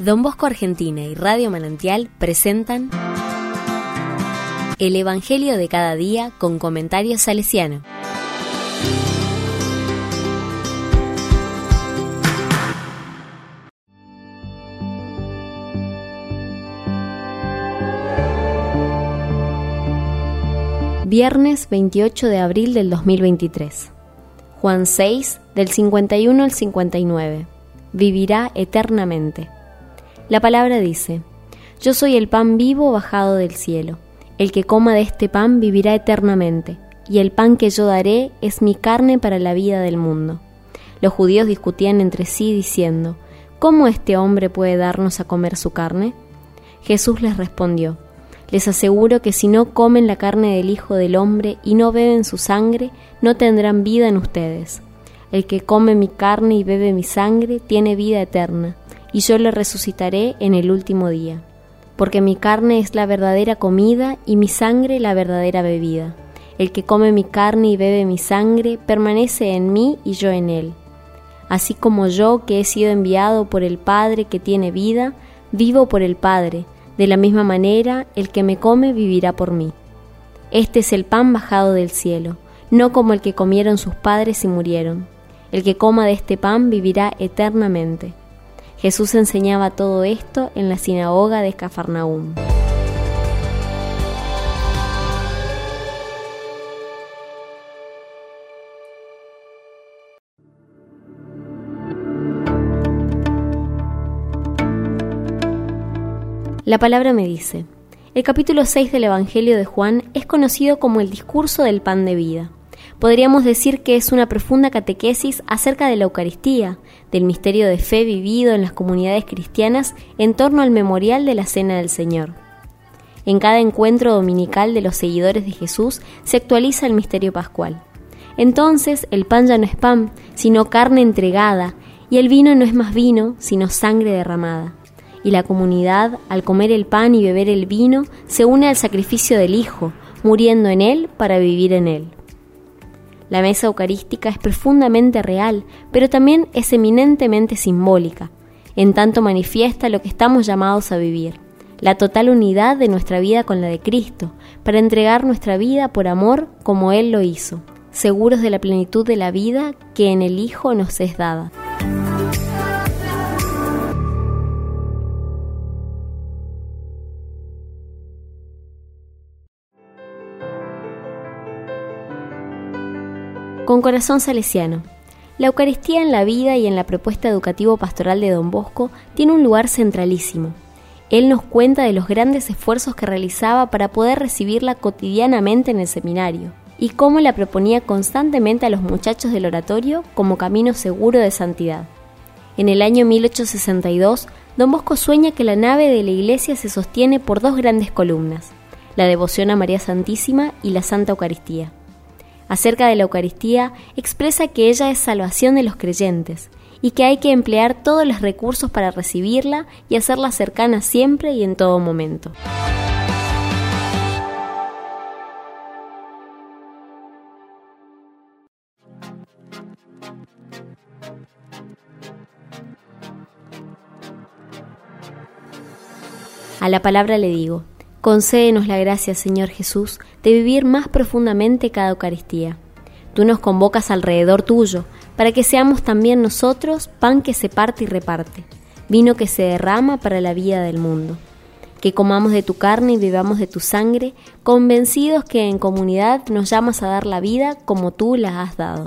Don Bosco Argentina y Radio Manantial presentan El Evangelio de cada día con comentarios salesiano. Viernes 28 de abril del 2023. Juan 6, del 51 al 59. Vivirá eternamente. La palabra dice, Yo soy el pan vivo bajado del cielo. El que coma de este pan vivirá eternamente, y el pan que yo daré es mi carne para la vida del mundo. Los judíos discutían entre sí diciendo, ¿Cómo este hombre puede darnos a comer su carne? Jesús les respondió, Les aseguro que si no comen la carne del Hijo del Hombre y no beben su sangre, no tendrán vida en ustedes. El que come mi carne y bebe mi sangre tiene vida eterna, y yo le resucitaré en el último día. Porque mi carne es la verdadera comida y mi sangre la verdadera bebida. El que come mi carne y bebe mi sangre permanece en mí y yo en él. Así como yo, que he sido enviado por el Padre que tiene vida, vivo por el Padre, de la misma manera el que me come vivirá por mí. Este es el pan bajado del cielo, no como el que comieron sus padres y murieron. El que coma de este pan vivirá eternamente. Jesús enseñaba todo esto en la sinagoga de Cafarnaúm. La palabra me dice, el capítulo 6 del Evangelio de Juan es conocido como el discurso del pan de vida podríamos decir que es una profunda catequesis acerca de la Eucaristía, del misterio de fe vivido en las comunidades cristianas en torno al memorial de la Cena del Señor. En cada encuentro dominical de los seguidores de Jesús se actualiza el misterio pascual. Entonces el pan ya no es pan, sino carne entregada, y el vino no es más vino, sino sangre derramada. Y la comunidad, al comer el pan y beber el vino, se une al sacrificio del Hijo, muriendo en él para vivir en él. La mesa eucarística es profundamente real, pero también es eminentemente simbólica, en tanto manifiesta lo que estamos llamados a vivir, la total unidad de nuestra vida con la de Cristo, para entregar nuestra vida por amor como Él lo hizo, seguros de la plenitud de la vida que en el Hijo nos es dada. Con corazón salesiano. La Eucaristía en la vida y en la propuesta educativo-pastoral de Don Bosco tiene un lugar centralísimo. Él nos cuenta de los grandes esfuerzos que realizaba para poder recibirla cotidianamente en el seminario y cómo la proponía constantemente a los muchachos del oratorio como camino seguro de santidad. En el año 1862, Don Bosco sueña que la nave de la iglesia se sostiene por dos grandes columnas, la devoción a María Santísima y la Santa Eucaristía acerca de la Eucaristía expresa que ella es salvación de los creyentes y que hay que emplear todos los recursos para recibirla y hacerla cercana siempre y en todo momento. A la palabra le digo, Concédenos la gracia, Señor Jesús, de vivir más profundamente cada Eucaristía. Tú nos convocas alrededor tuyo, para que seamos también nosotros pan que se parte y reparte, vino que se derrama para la vida del mundo. Que comamos de tu carne y bebamos de tu sangre, convencidos que en comunidad nos llamas a dar la vida como tú la has dado.